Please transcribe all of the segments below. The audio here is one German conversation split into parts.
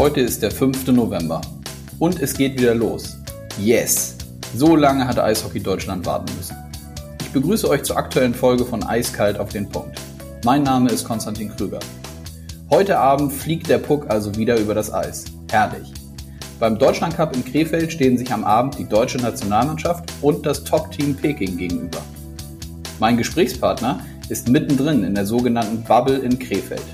Heute ist der 5. November und es geht wieder los. Yes! So lange hatte Eishockey Deutschland warten müssen. Ich begrüße euch zur aktuellen Folge von Eiskalt auf den Punkt. Mein Name ist Konstantin Krüger. Heute Abend fliegt der Puck also wieder über das Eis. Herrlich. Beim Deutschlandcup in Krefeld stehen sich am Abend die deutsche Nationalmannschaft und das Top-Team Peking gegenüber. Mein Gesprächspartner ist mittendrin in der sogenannten Bubble in Krefeld.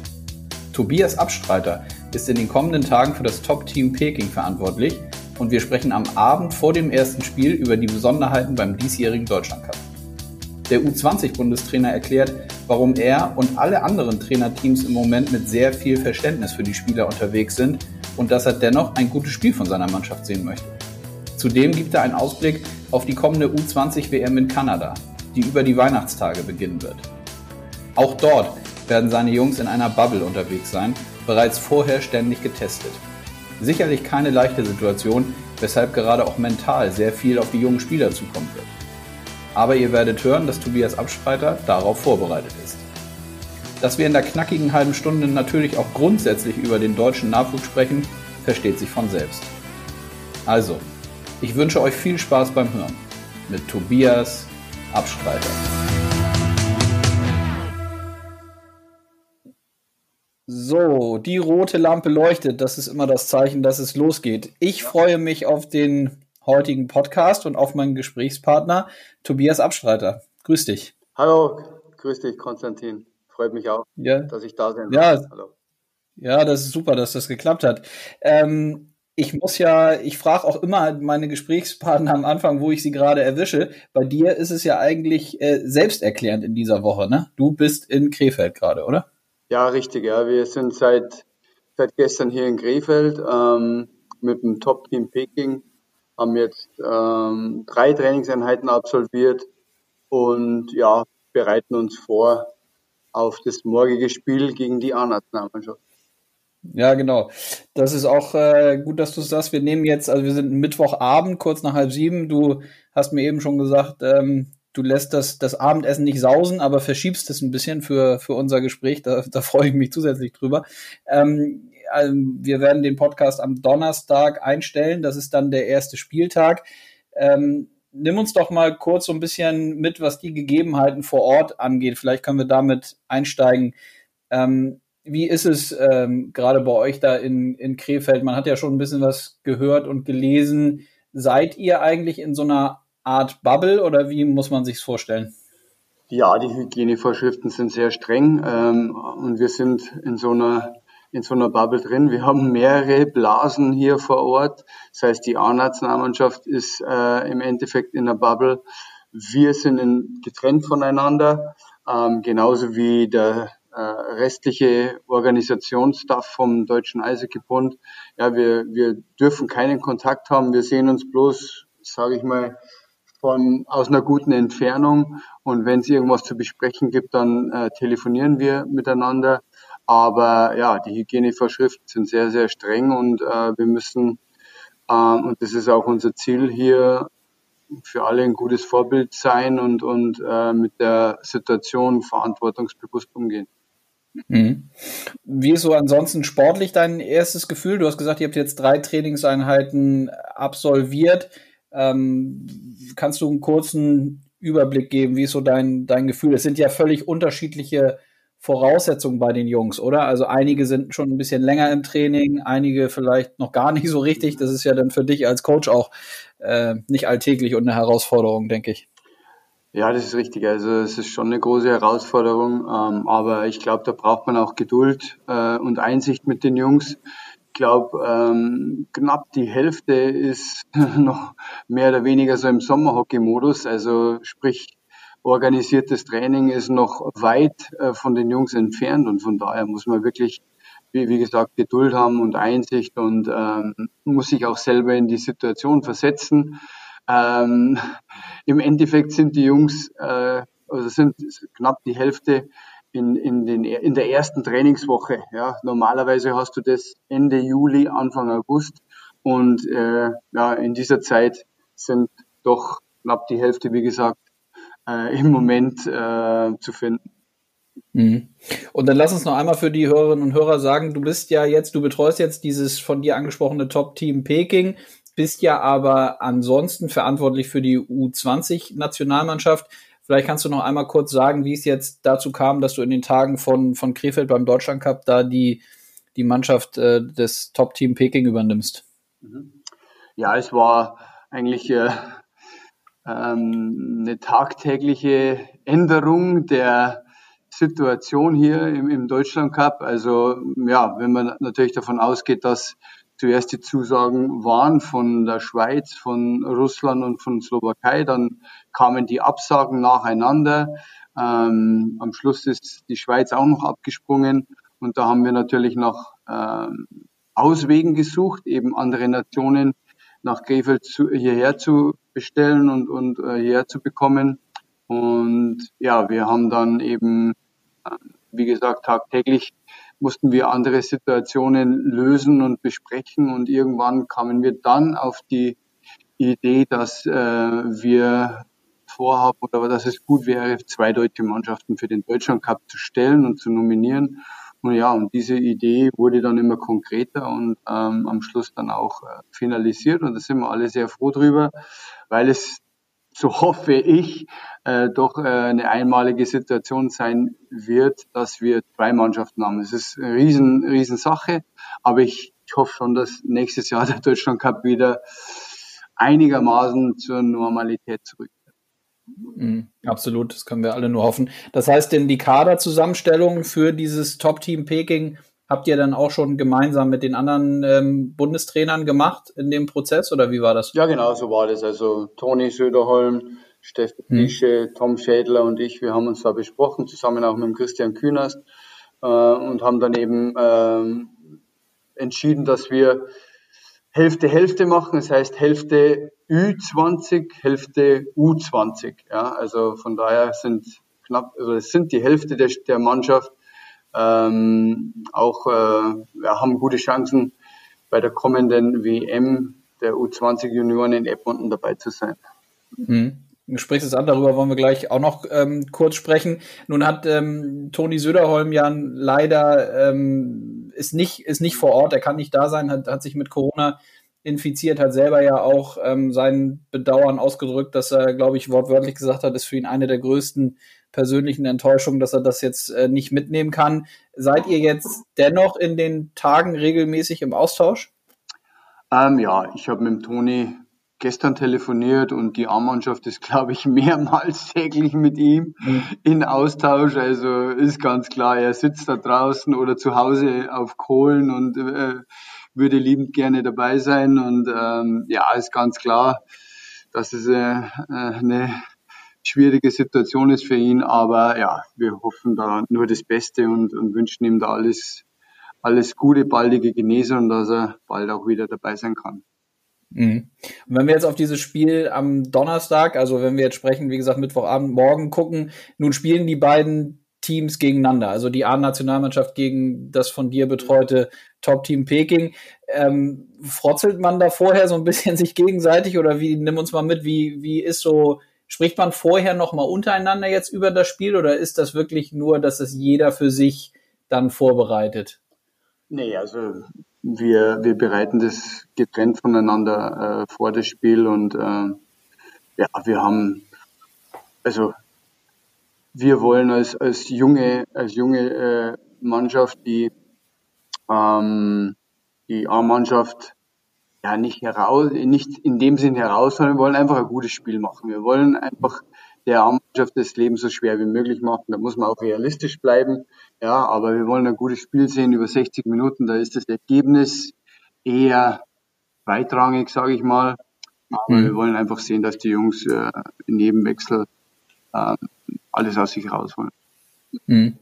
Tobias Abstreiter ist in den kommenden Tagen für das Top-Team Peking verantwortlich und wir sprechen am Abend vor dem ersten Spiel über die Besonderheiten beim diesjährigen Deutschlandcup. Der U20-Bundestrainer erklärt, warum er und alle anderen Trainerteams im Moment mit sehr viel Verständnis für die Spieler unterwegs sind und dass er dennoch ein gutes Spiel von seiner Mannschaft sehen möchte. Zudem gibt er einen Ausblick auf die kommende U20-WM in Kanada, die über die Weihnachtstage beginnen wird. Auch dort werden seine Jungs in einer Bubble unterwegs sein, bereits vorher ständig getestet. Sicherlich keine leichte Situation, weshalb gerade auch mental sehr viel auf die jungen Spieler zukommen wird. Aber ihr werdet hören, dass Tobias Abstreiter darauf vorbereitet ist. Dass wir in der knackigen halben Stunde natürlich auch grundsätzlich über den deutschen Nachwuchs sprechen, versteht sich von selbst. Also, ich wünsche euch viel Spaß beim Hören mit Tobias Abstreiter. So, die rote Lampe leuchtet. Das ist immer das Zeichen, dass es losgeht. Ich freue mich auf den heutigen Podcast und auf meinen Gesprächspartner Tobias Abstreiter. Grüß dich. Hallo, grüß dich, Konstantin. Freut mich auch, ja. dass ich da sein darf. Ja. Hallo. Ja, das ist super, dass das geklappt hat. Ähm, ich muss ja, ich frage auch immer meine Gesprächspartner am Anfang, wo ich sie gerade erwische. Bei dir ist es ja eigentlich äh, selbsterklärend in dieser Woche, ne? Du bist in Krefeld gerade, oder? Ja, richtig, ja. Wir sind seit, seit gestern hier in Krefeld ähm, mit dem Top-Team Peking, haben jetzt ähm, drei Trainingseinheiten absolviert und ja, bereiten uns vor auf das morgige Spiel gegen die A-Nationalmannschaft. Ja, genau. Das ist auch äh, gut, dass du es sagst. Wir nehmen jetzt, also wir sind Mittwochabend, kurz nach halb sieben. Du hast mir eben schon gesagt, ähm, du lässt das, das Abendessen nicht sausen, aber verschiebst es ein bisschen für, für unser Gespräch. Da, da freue ich mich zusätzlich drüber. Ähm, also wir werden den Podcast am Donnerstag einstellen. Das ist dann der erste Spieltag. Ähm, nimm uns doch mal kurz so ein bisschen mit, was die Gegebenheiten vor Ort angeht. Vielleicht können wir damit einsteigen. Ähm, wie ist es ähm, gerade bei euch da in, in Krefeld? Man hat ja schon ein bisschen was gehört und gelesen. Seid ihr eigentlich in so einer Art Bubble oder wie muss man sich vorstellen? Ja, die Hygienevorschriften sind sehr streng ähm, und wir sind in so einer in so einer Bubble drin. Wir haben mehrere Blasen hier vor Ort. Das heißt, die A-Nationalmannschaft ist äh, im Endeffekt in der Bubble. Wir sind in, getrennt voneinander, ähm, genauso wie der äh, restliche Organisationsstaff vom Deutschen Eishockeybund. Ja, wir, wir dürfen keinen Kontakt haben. Wir sehen uns bloß, sage ich mal, von aus einer guten Entfernung. Und wenn es irgendwas zu besprechen gibt, dann äh, telefonieren wir miteinander. Aber ja, die Hygienevorschriften sind sehr, sehr streng und äh, wir müssen, äh, und das ist auch unser Ziel hier, für alle ein gutes Vorbild sein und, und äh, mit der Situation verantwortungsbewusst umgehen. Mhm. Wie ist so ansonsten sportlich dein erstes Gefühl? Du hast gesagt, ihr habt jetzt drei Trainingseinheiten absolviert. Ähm, kannst du einen kurzen Überblick geben? Wie ist so dein, dein Gefühl? Es sind ja völlig unterschiedliche Voraussetzungen bei den Jungs, oder? Also einige sind schon ein bisschen länger im Training, einige vielleicht noch gar nicht so richtig. Das ist ja dann für dich als Coach auch äh, nicht alltäglich und eine Herausforderung, denke ich. Ja, das ist richtig. Also es ist schon eine große Herausforderung, ähm, aber ich glaube, da braucht man auch Geduld äh, und Einsicht mit den Jungs. Ich glaube, ähm, knapp die Hälfte ist noch mehr oder weniger so im Sommerhockey-Modus. Also sprich, organisiertes Training ist noch weit äh, von den Jungs entfernt und von daher muss man wirklich, wie, wie gesagt, Geduld haben und Einsicht und ähm, muss sich auch selber in die Situation versetzen. Ähm, Im Endeffekt sind die Jungs, äh, also sind knapp die Hälfte in, in, den, in der ersten Trainingswoche. Ja. Normalerweise hast du das Ende Juli, Anfang August und äh, ja, in dieser Zeit sind doch knapp die Hälfte, wie gesagt, äh, im Moment äh, zu finden. Mhm. Und dann lass uns noch einmal für die Hörerinnen und Hörer sagen, du bist ja jetzt, du betreust jetzt dieses von dir angesprochene Top-Team Peking, bist ja aber ansonsten verantwortlich für die U20-Nationalmannschaft. Vielleicht kannst du noch einmal kurz sagen, wie es jetzt dazu kam, dass du in den Tagen von, von Krefeld beim Deutschland Cup da die, die Mannschaft äh, des Top-Team Peking übernimmst. Mhm. Ja, es war eigentlich äh, ähm, eine tagtägliche Änderung der Situation hier im, im Deutschland Cup. Also ja, wenn man natürlich davon ausgeht, dass zuerst die Zusagen waren von der Schweiz, von Russland und von Slowakei, dann kamen die Absagen nacheinander. Ähm, am Schluss ist die Schweiz auch noch abgesprungen und da haben wir natürlich nach ähm, Auswegen gesucht, eben andere Nationen nach Krefeld zu, hierher zu bestellen und, und äh, hierher zu bekommen. Und ja, wir haben dann eben, äh, wie gesagt, tagtäglich mussten wir andere Situationen lösen und besprechen. Und irgendwann kamen wir dann auf die Idee, dass äh, wir vorhaben oder dass es gut wäre, zwei deutsche Mannschaften für den Deutschland Cup zu stellen und zu nominieren. Und ja, und diese Idee wurde dann immer konkreter und ähm, am Schluss dann auch äh, finalisiert. Und da sind wir alle sehr froh drüber, weil es, so hoffe ich, äh, doch äh, eine einmalige Situation sein wird, dass wir zwei Mannschaften haben. Es ist eine riesen, riesen Sache, aber ich, ich hoffe schon, dass nächstes Jahr der Deutschland Cup wieder einigermaßen zur Normalität zurück. Mhm, absolut, das können wir alle nur hoffen. Das heißt, denn die Kaderzusammenstellung für dieses Top-Team Peking habt ihr dann auch schon gemeinsam mit den anderen ähm, Bundestrainern gemacht in dem Prozess oder wie war das? Ja, genau, so war das. Also Toni Söderholm, Steffen Fische, hm. Tom Schädler und ich, wir haben uns da besprochen, zusammen auch mit Christian Kühners äh, und haben dann eben ähm, entschieden, dass wir Hälfte Hälfte machen, das heißt Hälfte Ü20, Hälfte U20. Ja, also von daher sind knapp, also es sind die Hälfte der, der Mannschaft ähm, auch äh, wir haben gute Chancen bei der kommenden WM der U20 Junioren in Edmonton dabei zu sein. Mhm. Du sprichst es an, darüber wollen wir gleich auch noch ähm, kurz sprechen. Nun hat ähm, Toni Söderholm ja leider ähm, ist nicht ist nicht vor Ort, er kann nicht da sein, hat, hat sich mit Corona infiziert, hat selber ja auch ähm, sein Bedauern ausgedrückt, dass er, glaube ich, wortwörtlich gesagt hat, ist für ihn eine der größten persönlichen Enttäuschungen, dass er das jetzt äh, nicht mitnehmen kann. Seid ihr jetzt dennoch in den Tagen regelmäßig im Austausch? Ähm, ja, ich habe mit dem Toni gestern telefoniert und die A-Mannschaft ist, glaube ich, mehrmals täglich mit ihm mhm. in Austausch. Also ist ganz klar, er sitzt da draußen oder zu Hause auf Kohlen und äh, würde liebend gerne dabei sein. Und ähm, ja, ist ganz klar, dass es äh, äh, eine schwierige Situation ist für ihn. Aber ja, wir hoffen da nur das Beste und, und wünschen ihm da alles, alles Gute, baldige Genesung und dass er bald auch wieder dabei sein kann. Mhm. Und wenn wir jetzt auf dieses Spiel am Donnerstag, also wenn wir jetzt sprechen, wie gesagt, Mittwochabend, morgen gucken, nun spielen die beiden Teams gegeneinander, also die A-Nationalmannschaft gegen das von dir betreute Top-Team Peking. Ähm, frotzelt man da vorher so ein bisschen sich gegenseitig oder wie, nimm uns mal mit, wie, wie ist so, spricht man vorher nochmal untereinander jetzt über das Spiel oder ist das wirklich nur, dass es jeder für sich dann vorbereitet? Nee, also wir, wir bereiten das getrennt voneinander äh, vor das Spiel und äh, ja, wir haben, also wir wollen als, als junge, als junge äh, Mannschaft die, ähm, die A-Mannschaft ja nicht heraus, nicht in dem Sinn heraus, sondern wir wollen einfach ein gutes Spiel machen. Wir wollen einfach der A-Mannschaft das Leben so schwer wie möglich machen. Da muss man auch realistisch bleiben. Ja, aber wir wollen ein gutes Spiel sehen über 60 Minuten. Da ist das Ergebnis eher zweitrangig, sage ich mal. Aber mhm. wir wollen einfach sehen, dass die Jungs äh, in jedem Wechsel äh, alles aus sich rausholen. Mhm.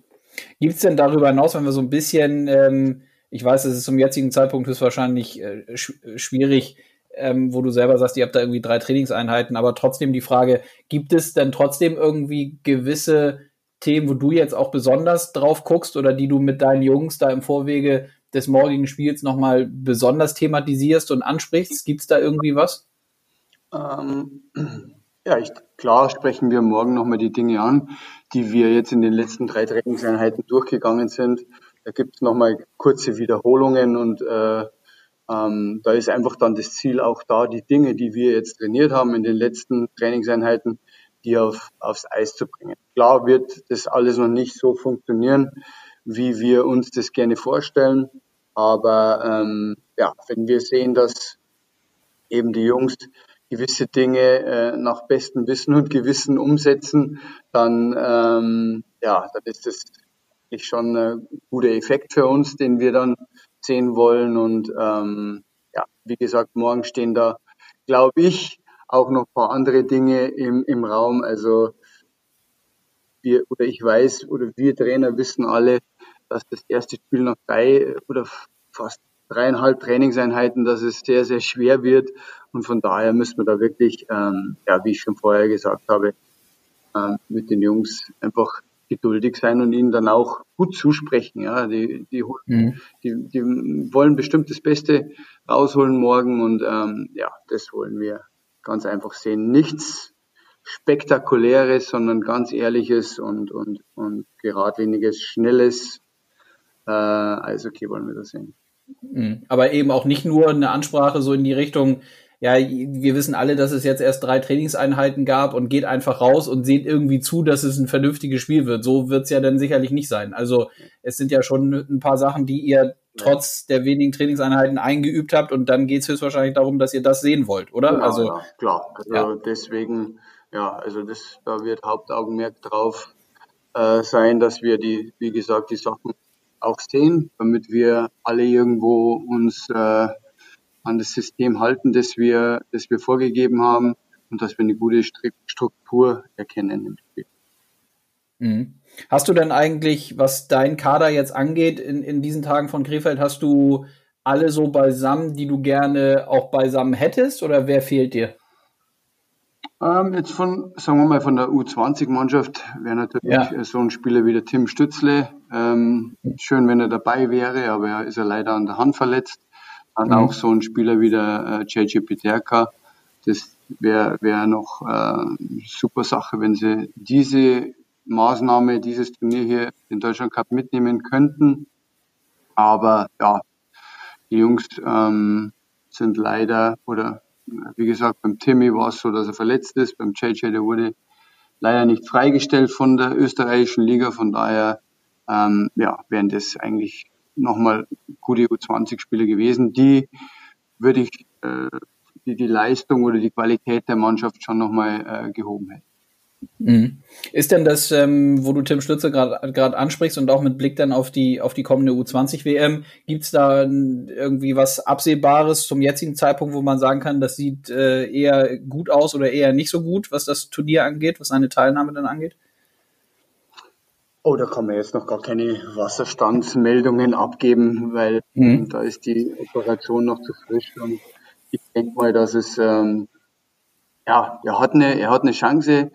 Gibt es denn darüber hinaus, wenn wir so ein bisschen, ähm, ich weiß, es ist zum jetzigen Zeitpunkt höchstwahrscheinlich äh, sch schwierig, ähm, wo du selber sagst, ihr habt da irgendwie drei Trainingseinheiten, aber trotzdem die Frage, gibt es denn trotzdem irgendwie gewisse Themen, wo du jetzt auch besonders drauf guckst oder die du mit deinen Jungs da im Vorwege des morgigen Spiels nochmal besonders thematisierst und ansprichst? Gibt es da irgendwie was? Ähm, Ja, ich, klar sprechen wir morgen nochmal die Dinge an, die wir jetzt in den letzten drei Trainingseinheiten durchgegangen sind. Da gibt es nochmal kurze Wiederholungen und äh, ähm, da ist einfach dann das Ziel auch da, die Dinge, die wir jetzt trainiert haben in den letzten Trainingseinheiten, die auf, aufs Eis zu bringen. Klar wird das alles noch nicht so funktionieren, wie wir uns das gerne vorstellen. Aber ähm, ja, wenn wir sehen, dass eben die Jungs gewisse Dinge äh, nach bestem Wissen und Gewissen umsetzen, dann, ähm, ja, dann ist das schon ein guter Effekt für uns, den wir dann sehen wollen. Und ähm, ja, wie gesagt, morgen stehen da, glaube ich, auch noch ein paar andere Dinge im, im Raum. Also wir oder ich weiß oder wir Trainer wissen alle, dass das erste Spiel nach drei oder fast dreieinhalb Trainingseinheiten, dass es sehr, sehr schwer wird. Und von daher müssen wir da wirklich, ähm, ja, wie ich schon vorher gesagt habe, ähm, mit den Jungs einfach geduldig sein und ihnen dann auch gut zusprechen. Ja, die, die, mhm. die, die wollen bestimmt das Beste rausholen morgen und ähm, ja, das wollen wir ganz einfach sehen. Nichts Spektakuläres, sondern ganz ehrliches und, und, und geradliniges, schnelles äh, Eishockey wollen wir da sehen. Mhm. Aber eben auch nicht nur eine Ansprache so in die Richtung, ja, wir wissen alle, dass es jetzt erst drei Trainingseinheiten gab und geht einfach raus und seht irgendwie zu, dass es ein vernünftiges Spiel wird. So wird es ja dann sicherlich nicht sein. Also es sind ja schon ein paar Sachen, die ihr trotz der wenigen Trainingseinheiten eingeübt habt und dann geht es höchstwahrscheinlich darum, dass ihr das sehen wollt, oder? Genau, also ja, klar. Also ja. deswegen, ja, also das, da wird Hauptaugenmerk drauf äh, sein, dass wir die, wie gesagt, die Sachen auch sehen, damit wir alle irgendwo uns äh, an das System halten, das wir, das wir vorgegeben haben und dass wir eine gute Struktur erkennen im Spiel. Mhm. Hast du denn eigentlich, was dein Kader jetzt angeht, in, in diesen Tagen von Krefeld, hast du alle so beisammen, die du gerne auch beisammen hättest oder wer fehlt dir? Ähm, jetzt von, sagen wir mal, von der U20-Mannschaft wäre natürlich ja. so ein Spieler wie der Tim Stützle. Ähm, schön, wenn er dabei wäre, aber er ist ja leider an der Hand verletzt. Dann mhm. auch so ein Spieler wie der äh, JJ Peterka. Das wäre wär noch äh, super Sache, wenn sie diese Maßnahme, dieses Turnier hier in Deutschland Cup mitnehmen könnten. Aber ja, die Jungs ähm, sind leider oder wie gesagt, beim Timmy war es so, dass er verletzt ist. Beim JJ, der wurde leider nicht freigestellt von der österreichischen Liga. Von daher ähm, ja, wären das eigentlich nochmal gute U20-Spiele gewesen, die würde ich, äh, die die Leistung oder die Qualität der Mannschaft schon nochmal äh, gehoben hätten. Mhm. Ist denn das, ähm, wo du Tim Stütze gerade ansprichst und auch mit Blick dann auf die auf die kommende U20-WM, gibt es da irgendwie was Absehbares zum jetzigen Zeitpunkt, wo man sagen kann, das sieht äh, eher gut aus oder eher nicht so gut, was das Turnier angeht, was seine Teilnahme dann angeht? Oh, da kann man jetzt noch gar keine Wasserstandsmeldungen abgeben, weil mhm. da ist die Operation noch zu frisch und ich denke mal, dass es ähm, ja, er hat eine, er hat eine Chance,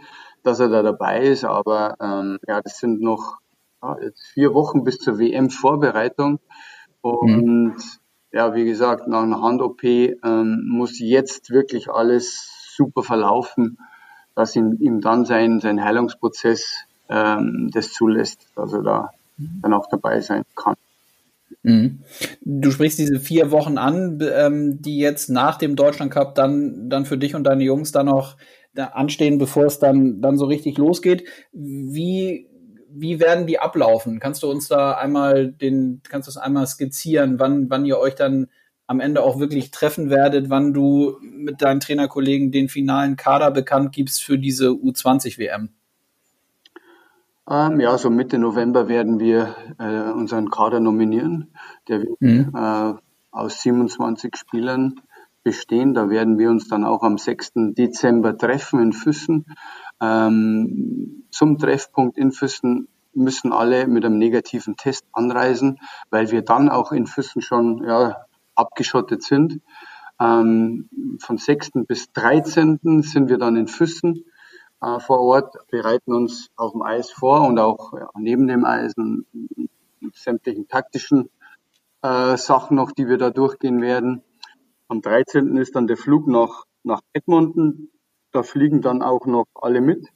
dass er da dabei ist, aber ähm, ja, das sind noch ja, jetzt vier Wochen bis zur WM-Vorbereitung und mhm. ja, wie gesagt, nach einer Hand-OP ähm, muss jetzt wirklich alles super verlaufen, dass ihm, ihm dann sein, sein Heilungsprozess ähm, das zulässt, dass er da mhm. dann auch dabei sein kann. Mhm. Du sprichst diese vier Wochen an, ähm, die jetzt nach dem Deutschland Cup dann, dann für dich und deine Jungs dann noch anstehen, bevor es dann, dann so richtig losgeht. Wie, wie werden die ablaufen? Kannst du uns da einmal den, kannst du es einmal skizzieren, wann, wann ihr euch dann am Ende auch wirklich treffen werdet, wann du mit deinen Trainerkollegen den finalen Kader bekannt gibst für diese U20 WM? Ähm, ja, so Mitte November werden wir äh, unseren Kader nominieren. Der wird mhm. äh, aus 27 Spielern bestehen. Da werden wir uns dann auch am 6. Dezember treffen in Füssen. Ähm, zum Treffpunkt in Füssen müssen alle mit einem negativen Test anreisen, weil wir dann auch in Füssen schon ja, abgeschottet sind. Ähm, von 6. bis 13. sind wir dann in Füssen äh, vor Ort, bereiten uns auf dem Eis vor und auch ja, neben dem Eis sämtlichen taktischen äh, Sachen noch, die wir da durchgehen werden. Am 13. ist dann der Flug nach, nach Edmonton. da fliegen dann auch noch alle mit.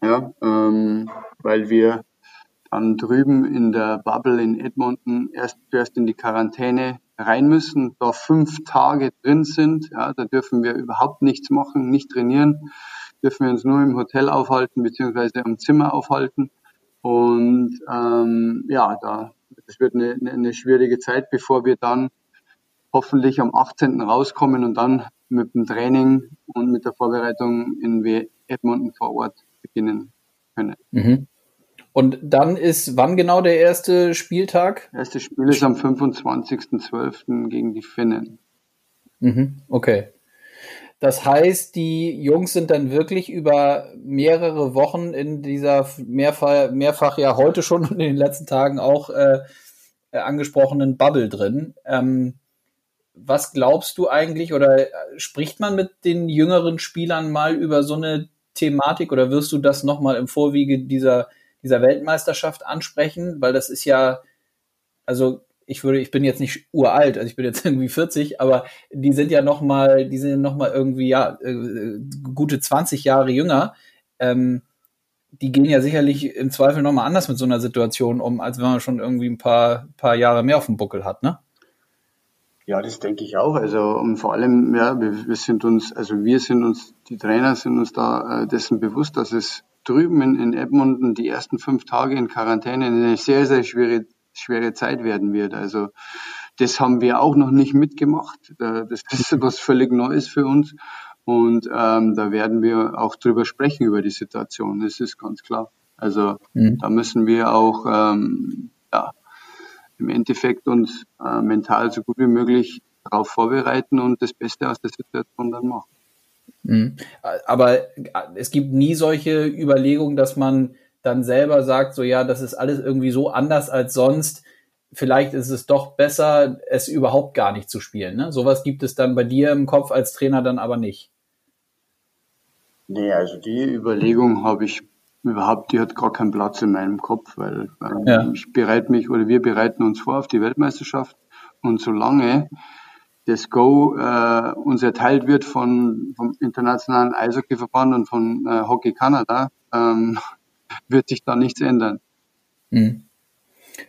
Ja, ähm, weil wir dann drüben in der Bubble in Edmonton erst zuerst in die Quarantäne rein müssen, da fünf Tage drin sind. Ja, da dürfen wir überhaupt nichts machen, nicht trainieren, dürfen wir uns nur im Hotel aufhalten beziehungsweise am Zimmer aufhalten. Und ähm, ja, da das wird eine, eine schwierige Zeit, bevor wir dann hoffentlich am 18. rauskommen und dann mit dem Training und mit der Vorbereitung in Edmonton vor Ort beginnen können. Mhm. Und dann ist wann genau der erste Spieltag? Das erste Spiel ist am 25.12. gegen die Finnen. Mhm, okay. Das heißt, die Jungs sind dann wirklich über mehrere Wochen in dieser mehrfach, mehrfach ja heute schon und in den letzten Tagen auch äh, angesprochenen Bubble drin. Ähm, was glaubst du eigentlich oder spricht man mit den jüngeren Spielern mal über so eine Thematik oder wirst du das nochmal im Vorwiege dieser, dieser Weltmeisterschaft ansprechen? Weil das ist ja, also ich würde, ich bin jetzt nicht uralt, also ich bin jetzt irgendwie 40, aber die sind ja noch mal, die sind noch mal irgendwie ja äh, gute 20 Jahre jünger. Ähm, die gehen ja sicherlich im Zweifel noch mal anders mit so einer Situation um, als wenn man schon irgendwie ein paar paar Jahre mehr auf dem Buckel hat, ne? Ja, das denke ich auch. Also und vor allem, ja, wir, wir sind uns, also wir sind uns, die Trainer sind uns da äh, dessen bewusst, dass es drüben in, in Edmonton die ersten fünf Tage in Quarantäne eine sehr, sehr schwere schwere Zeit werden wird. Also das haben wir auch noch nicht mitgemacht. Das ist was völlig Neues für uns. Und ähm, da werden wir auch drüber sprechen, über die Situation. Das ist ganz klar. Also mhm. da müssen wir auch ähm, im Endeffekt uns äh, mental so gut wie möglich darauf vorbereiten und das Beste aus der Situation dann machen. Mhm. Aber es gibt nie solche Überlegungen, dass man dann selber sagt, so ja, das ist alles irgendwie so anders als sonst. Vielleicht ist es doch besser, es überhaupt gar nicht zu spielen. Ne? Sowas gibt es dann bei dir im Kopf als Trainer dann aber nicht. Nee, also die Überlegung habe ich überhaupt, die hat gar keinen Platz in meinem Kopf, weil ähm, ja. ich bereite mich oder wir bereiten uns vor auf die Weltmeisterschaft und solange das Go äh, uns erteilt wird von vom internationalen Eishockeyverband und von äh, Hockey Kanada, ähm, wird sich da nichts ändern. Mhm.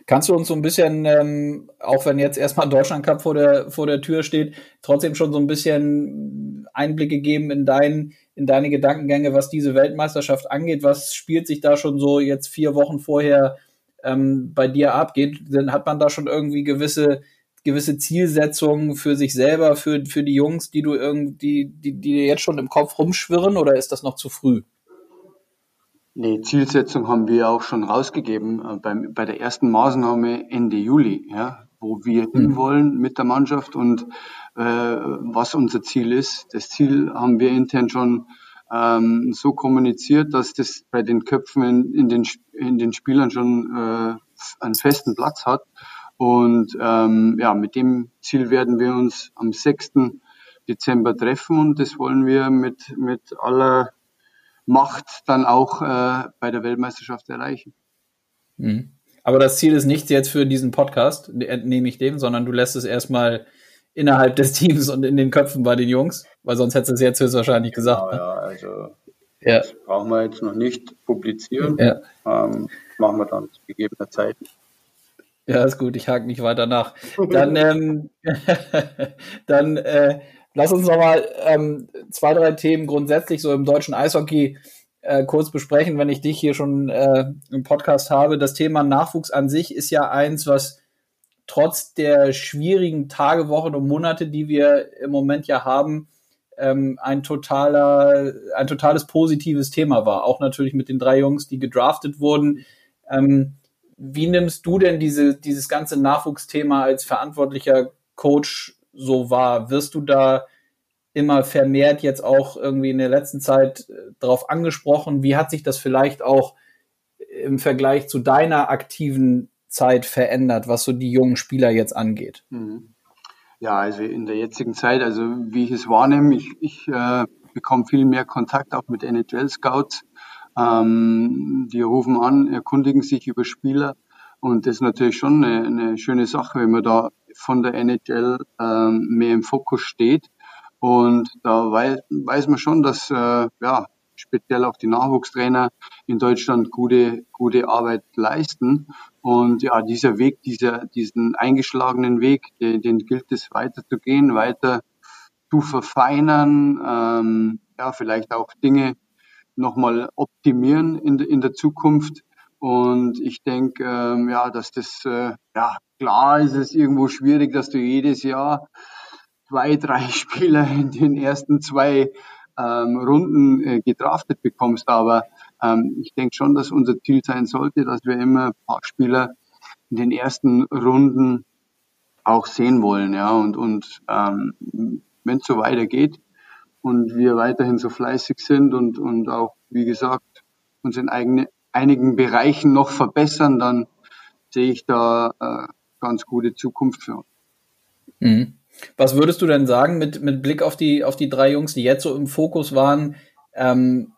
Kannst du uns so ein bisschen, ähm, auch wenn jetzt erstmal Deutschland Cup vor der, vor der Tür steht, trotzdem schon so ein bisschen Einblicke geben in, dein, in deine Gedankengänge, was diese Weltmeisterschaft angeht? Was spielt sich da schon so jetzt vier Wochen vorher ähm, bei dir ab? Geht, hat man da schon irgendwie gewisse, gewisse Zielsetzungen für sich selber, für, für die Jungs, die du irgendwie, die, die dir jetzt schon im Kopf rumschwirren oder ist das noch zu früh? Nee, Zielsetzung haben wir auch schon rausgegeben äh, beim, bei der ersten Maßnahme Ende Juli, ja, wo wir mhm. hinwollen mit der Mannschaft und was unser Ziel ist. Das Ziel haben wir intern schon ähm, so kommuniziert, dass das bei den Köpfen in, in, den, in den Spielern schon äh, einen festen Platz hat. Und ähm, ja, mit dem Ziel werden wir uns am 6. Dezember treffen und das wollen wir mit, mit aller Macht dann auch äh, bei der Weltmeisterschaft erreichen. Mhm. Aber das Ziel ist nicht jetzt für diesen Podcast, entnehme ich dem, sondern du lässt es erstmal innerhalb des Teams und in den Köpfen bei den Jungs, weil sonst hättest du es jetzt höchstwahrscheinlich gesagt. Genau, ne? Ja, also ja. das brauchen wir jetzt noch nicht publizieren. Ja. Ähm, machen wir dann zu gegebener Zeit. Ja, ist gut, ich hake nicht weiter nach. Dann, ähm, dann äh, Lass uns nochmal ähm, zwei, drei Themen grundsätzlich so im deutschen Eishockey äh, kurz besprechen, wenn ich dich hier schon äh, im Podcast habe. Das Thema Nachwuchs an sich ist ja eins, was trotz der schwierigen Tage, Wochen und Monate, die wir im Moment ja haben, ähm, ein totaler, ein totales positives Thema war. Auch natürlich mit den drei Jungs, die gedraftet wurden. Ähm, wie nimmst du denn diese, dieses ganze Nachwuchsthema als verantwortlicher Coach so war. Wirst du da immer vermehrt jetzt auch irgendwie in der letzten Zeit äh, darauf angesprochen? Wie hat sich das vielleicht auch im Vergleich zu deiner aktiven Zeit verändert, was so die jungen Spieler jetzt angeht? Mhm. Ja, also in der jetzigen Zeit, also wie ich es wahrnehme, ich, ich äh, bekomme viel mehr Kontakt auch mit NHL-Scouts. Ähm, die rufen an, erkundigen sich über Spieler. Und das ist natürlich schon eine, eine schöne Sache, wenn man da von der NHL ähm, mehr im Fokus steht Und da weiß, weiß man schon, dass äh, ja, speziell auch die Nachwuchstrainer in Deutschland gute, gute Arbeit leisten. Und ja, dieser Weg, dieser, diesen eingeschlagenen Weg, den, den gilt es weiter zu gehen, weiter zu verfeinern, ähm, ja, vielleicht auch Dinge nochmal optimieren in, in der Zukunft. Und ich denke, ähm, ja, dass das, äh, ja, klar ist es irgendwo schwierig, dass du jedes Jahr zwei, drei Spieler in den ersten zwei ähm, Runden äh, gedraftet bekommst. Aber ähm, ich denke schon, dass unser Ziel sein sollte, dass wir immer ein paar Spieler in den ersten Runden auch sehen wollen. Ja, und, und ähm, wenn es so weitergeht und wir weiterhin so fleißig sind und, und auch, wie gesagt, uns in eigene, einigen Bereichen noch verbessern, dann sehe ich da äh, ganz gute Zukunft für uns. Mhm. Was würdest du denn sagen mit, mit Blick auf die, auf die drei Jungs, die jetzt so im Fokus waren? Ähm,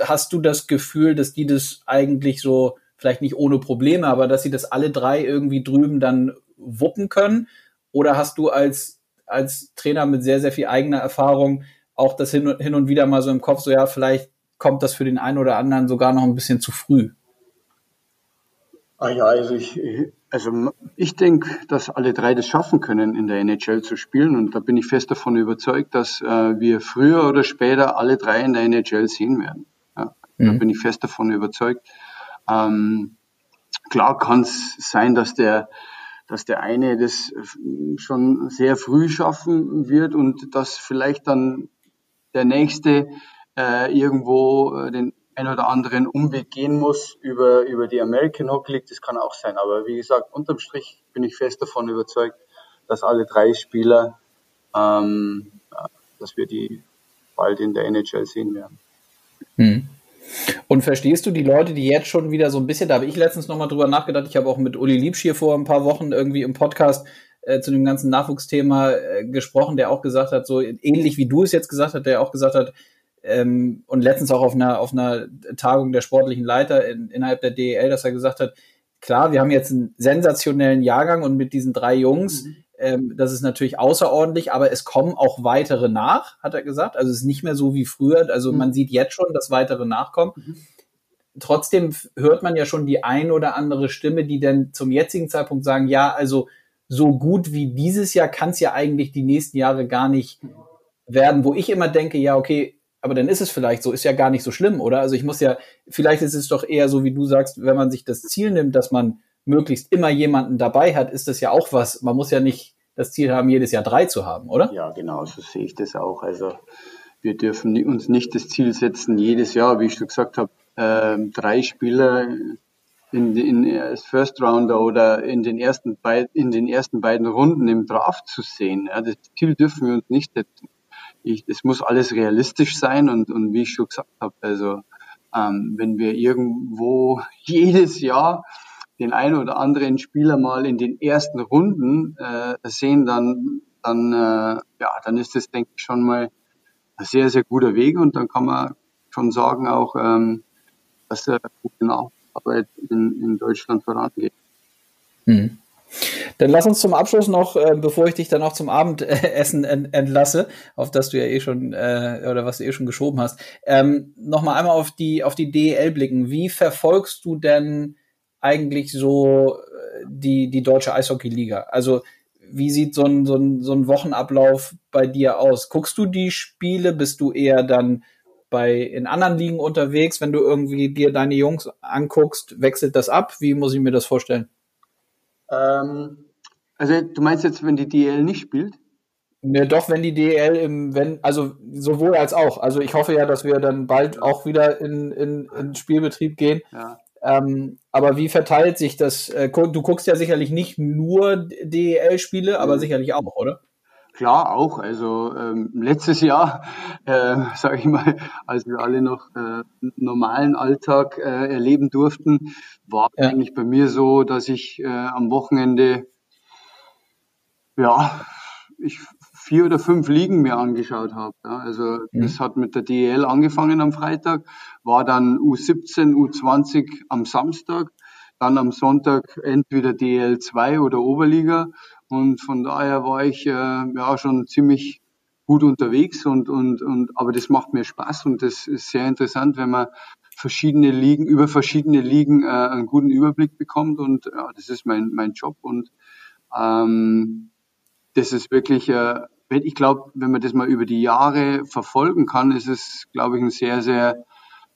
hast du das Gefühl, dass die das eigentlich so, vielleicht nicht ohne Probleme, aber dass sie das alle drei irgendwie drüben dann wuppen können? Oder hast du als, als Trainer mit sehr, sehr viel eigener Erfahrung auch das hin, hin und wieder mal so im Kopf, so ja, vielleicht kommt das für den einen oder anderen sogar noch ein bisschen zu früh? Ah ja, also ich, also ich denke, dass alle drei das schaffen können, in der NHL zu spielen. Und da bin ich fest davon überzeugt, dass äh, wir früher oder später alle drei in der NHL sehen werden. Ja, mhm. Da bin ich fest davon überzeugt. Ähm, klar kann es sein, dass der, dass der eine das schon sehr früh schaffen wird und dass vielleicht dann der nächste äh, irgendwo äh, den ein oder anderen Umweg gehen muss über, über die American Hockey League, das kann auch sein. Aber wie gesagt, unterm Strich bin ich fest davon überzeugt, dass alle drei Spieler, ähm, dass wir die bald in der NHL sehen werden. Hm. Und verstehst du die Leute, die jetzt schon wieder so ein bisschen, da habe ich letztens nochmal drüber nachgedacht, ich habe auch mit Uli Liebsch hier vor ein paar Wochen irgendwie im Podcast äh, zu dem ganzen Nachwuchsthema äh, gesprochen, der auch gesagt hat, so ähnlich wie du es jetzt gesagt hast, der auch gesagt hat, ähm, und letztens auch auf einer, auf einer Tagung der sportlichen Leiter in, innerhalb der DEL, dass er gesagt hat, klar, wir haben jetzt einen sensationellen Jahrgang und mit diesen drei Jungs, mhm. ähm, das ist natürlich außerordentlich, aber es kommen auch weitere nach, hat er gesagt. Also es ist nicht mehr so wie früher. Also mhm. man sieht jetzt schon, dass weitere nachkommen. Mhm. Trotzdem hört man ja schon die ein oder andere Stimme, die dann zum jetzigen Zeitpunkt sagen, ja, also so gut wie dieses Jahr kann es ja eigentlich die nächsten Jahre gar nicht mhm. werden, wo ich immer denke, ja, okay, aber dann ist es vielleicht so, ist ja gar nicht so schlimm, oder? Also ich muss ja, vielleicht ist es doch eher so, wie du sagst, wenn man sich das Ziel nimmt, dass man möglichst immer jemanden dabei hat, ist das ja auch was. Man muss ja nicht das Ziel haben, jedes Jahr drei zu haben, oder? Ja, genau, so sehe ich das auch. Also wir dürfen uns nicht das Ziel setzen, jedes Jahr, wie ich schon gesagt habe, äh, drei Spieler in, in als First Rounder oder in den ersten beiden in den ersten beiden Runden im Draft zu sehen. Ja, das Ziel dürfen wir uns nicht setzen ich, es muss alles realistisch sein und, und wie ich schon gesagt habe, also ähm, wenn wir irgendwo jedes Jahr den einen oder anderen Spieler mal in den ersten Runden äh, sehen, dann, dann, äh, ja, dann ist das, denke ich, schon mal ein sehr, sehr guter Weg und dann kann man schon sagen auch, ähm, dass der gute Nacharbeit in, in Deutschland vorangeht. Mhm. Dann lass uns zum Abschluss noch, äh, bevor ich dich dann auch zum Abendessen ent entlasse, auf das du ja eh schon äh, oder was du eh schon geschoben hast, ähm, noch mal einmal auf die auf die DEL blicken. Wie verfolgst du denn eigentlich so äh, die die deutsche Eishockey-Liga? Also wie sieht so ein, so, ein, so ein Wochenablauf bei dir aus? Guckst du die Spiele? Bist du eher dann bei in anderen Ligen unterwegs? Wenn du irgendwie dir deine Jungs anguckst, wechselt das ab? Wie muss ich mir das vorstellen? Ähm, also du meinst jetzt, wenn die DL nicht spielt? Ne, doch, wenn die DL im, wenn, also sowohl als auch. Also ich hoffe ja, dass wir dann bald auch wieder in, in, in Spielbetrieb gehen. Ja. Ähm, aber wie verteilt sich das? Äh, du guckst ja sicherlich nicht nur DEL-Spiele, aber mhm. sicherlich auch, oder? Klar, auch. Also ähm, letztes Jahr, äh, sage ich mal, als wir alle noch äh, normalen Alltag äh, erleben durften, war ja. eigentlich bei mir so, dass ich äh, am Wochenende ja ich vier oder fünf Ligen mir angeschaut habe. Ja. Also mhm. das hat mit der DEL angefangen am Freitag, war dann U17, U20 am Samstag, dann am Sonntag entweder DL2 oder Oberliga und von daher war ich äh, ja schon ziemlich gut unterwegs und, und, und, aber das macht mir Spaß und das ist sehr interessant, wenn man verschiedene Ligen, über verschiedene Ligen äh, einen guten Überblick bekommt und ja, das ist mein, mein Job und ähm, das ist wirklich, äh, ich glaube, wenn man das mal über die Jahre verfolgen kann, ist es, glaube ich, ein sehr, sehr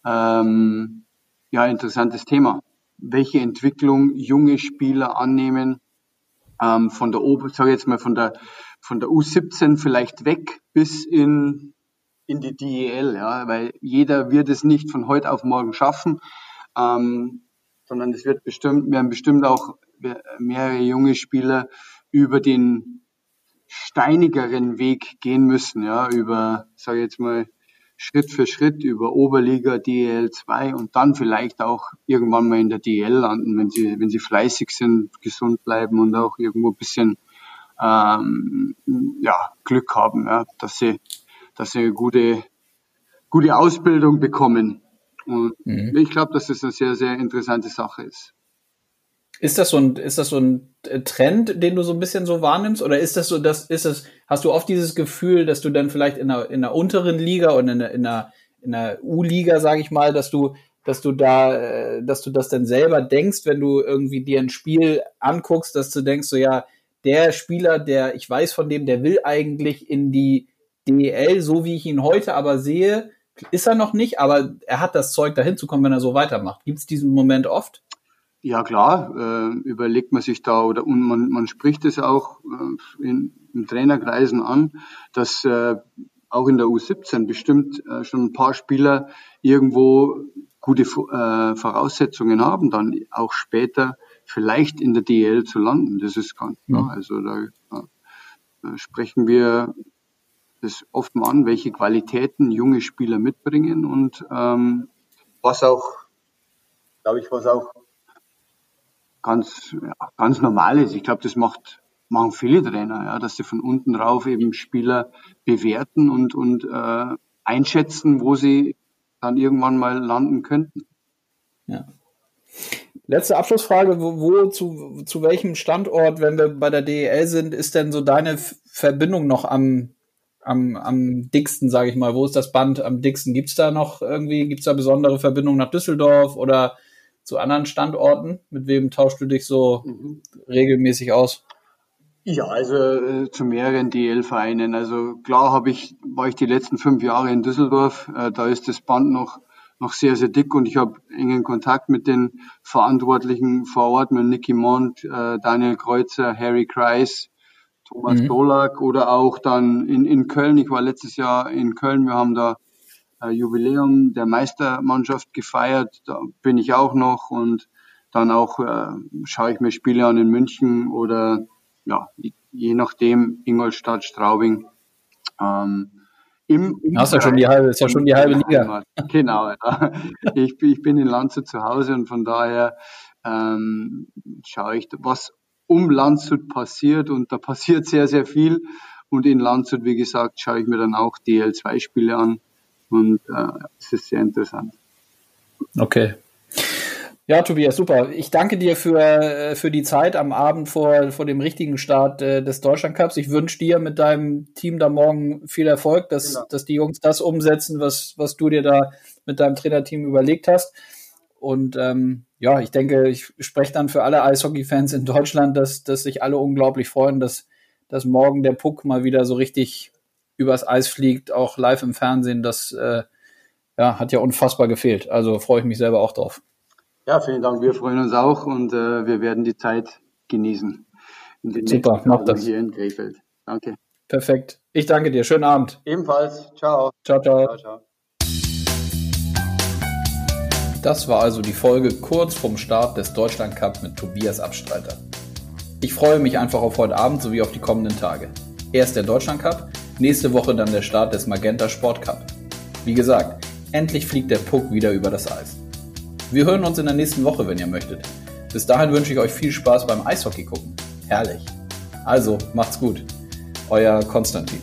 ähm, ja, interessantes Thema. Welche Entwicklung junge Spieler annehmen, ähm, von der Ober, sage jetzt mal von der von der U17 vielleicht weg bis in in die DEL, ja, weil jeder wird es nicht von heute auf morgen schaffen, ähm, sondern es wird bestimmt, werden bestimmt auch mehrere junge Spieler über den steinigeren Weg gehen müssen, ja, über, sage ich jetzt mal, Schritt für Schritt über Oberliga, DEL 2 und dann vielleicht auch irgendwann mal in der DEL landen, wenn sie, wenn sie fleißig sind, gesund bleiben und auch irgendwo ein bisschen ähm, ja, Glück haben, ja, dass sie, dass sie eine gute, gute Ausbildung bekommen. Und mhm. ich glaube, dass das eine sehr, sehr interessante Sache ist. Ist das so ein, ist das so ein äh, Trend, den du so ein bisschen so wahrnimmst? Oder ist das so, dass, ist das, hast du oft dieses Gefühl, dass du dann vielleicht in einer, in einer unteren Liga und in einer, in einer, in einer U-Liga, sage ich mal, dass du, dass du da, äh, dass du das dann selber denkst, wenn du irgendwie dir ein Spiel anguckst, dass du denkst, so ja, der Spieler, der, ich weiß von dem, der will eigentlich in die DEL, so wie ich ihn heute aber sehe, ist er noch nicht, aber er hat das Zeug, dahin zu kommen, wenn er so weitermacht. Gibt es diesen Moment oft? Ja klar, äh, überlegt man sich da oder und man, man spricht es auch äh, in, in Trainerkreisen an, dass äh, auch in der U17 bestimmt äh, schon ein paar Spieler irgendwo gute äh, Voraussetzungen haben, dann auch später vielleicht in der DL zu landen. Das ist ganz klar. Mhm. Also da, da sprechen wir das oft mal an, welche Qualitäten junge Spieler mitbringen und ähm, was auch, glaube ich, was auch ganz, ja, ganz normal ist. Ich glaube, das macht, machen viele Trainer, ja, dass sie von unten drauf eben Spieler bewerten und, und äh, einschätzen, wo sie dann irgendwann mal landen könnten. Ja. Letzte Abschlussfrage, wo, wo zu, zu welchem Standort, wenn wir bei der DEL sind, ist denn so deine Verbindung noch am, am, am dicksten, sage ich mal? Wo ist das Band am dicksten? Gibt es da noch irgendwie, gibt es da besondere Verbindungen nach Düsseldorf oder zu anderen Standorten? Mit wem tauschst du dich so mhm. regelmäßig aus? Ja, also äh, zu mehreren DL-Vereinen. Also klar habe ich, war ich die letzten fünf Jahre in Düsseldorf. Äh, da ist das Band noch noch sehr, sehr dick und ich habe engen Kontakt mit den Verantwortlichen vor Ort, mit Nicky Mond, äh, Daniel Kreuzer, Harry Kreis, Thomas mhm. Dolak oder auch dann in, in Köln. Ich war letztes Jahr in Köln, wir haben da Jubiläum der Meistermannschaft gefeiert. Da bin ich auch noch und dann auch äh, schaue ich mir Spiele an in München oder ja, je nachdem Ingolstadt, Straubing. Ähm, im, im ist ja schon die halbe, ist ja schon die halbe Liga. Genau, ja. ich, ich bin in Landshut zu Hause und von daher ähm, schaue ich, was um Landshut passiert und da passiert sehr, sehr viel. Und in Landshut, wie gesagt, schaue ich mir dann auch DL2-Spiele an. Und äh, es ist sehr interessant. Okay. Ja, Tobias, super. Ich danke dir für, äh, für die Zeit am Abend vor, vor dem richtigen Start äh, des Deutschlandcups. Ich wünsche dir mit deinem Team da morgen viel Erfolg, dass, genau. dass die Jungs das umsetzen, was, was du dir da mit deinem Trainerteam überlegt hast. Und ähm, ja, ich denke, ich spreche dann für alle Eishockey-Fans in Deutschland, dass, dass sich alle unglaublich freuen, dass, dass morgen der Puck mal wieder so richtig übers Eis fliegt, auch live im Fernsehen, das äh, ja, hat ja unfassbar gefehlt. Also freue ich mich selber auch drauf. Ja, vielen Dank. Wir freuen uns auch und äh, wir werden die Zeit genießen. Super, mach das. Hier in Krefeld. Danke. Perfekt. Ich danke dir. Schönen Abend. Ebenfalls. Ciao. Ciao, ciao. ciao, ciao. Das war also die Folge kurz vom Start des Deutschland Cup mit Tobias Abstreiter. Ich freue mich einfach auf heute Abend sowie auf die kommenden Tage. Erst der Deutschland Cup, Nächste Woche dann der Start des Magenta Sport Cup. Wie gesagt, endlich fliegt der Puck wieder über das Eis. Wir hören uns in der nächsten Woche, wenn ihr möchtet. Bis dahin wünsche ich euch viel Spaß beim Eishockey gucken. Herrlich. Also, macht's gut. Euer Konstantin.